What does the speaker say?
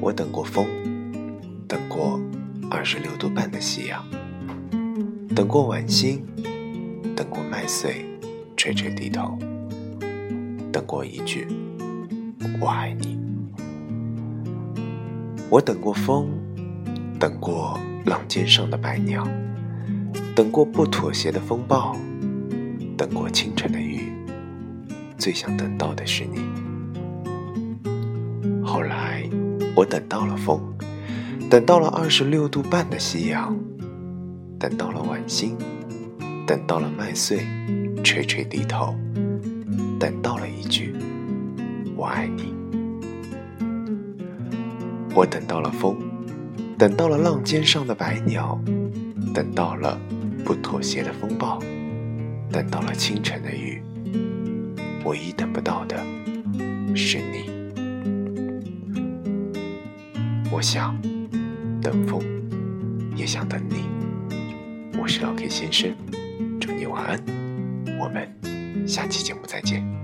我等过风，等过二十六度半的夕阳，等过晚星，等过麦穗垂垂低头，等过一句“我爱你”。我等过风，等过浪尖上的白鸟，等过不妥协的风暴，等过清晨的雨。最想等到的是你。我等到了风，等到了二十六度半的夕阳，等到了晚星，等到了麦穗垂垂低头，等到了一句“我爱你”。我等到了风，等到了浪尖上的白鸟，等到了不妥协的风暴，等到了清晨的雨。唯一等不到的是你。我想等风，也想等你。我是老 K 先生，祝你晚安。我们下期节目再见。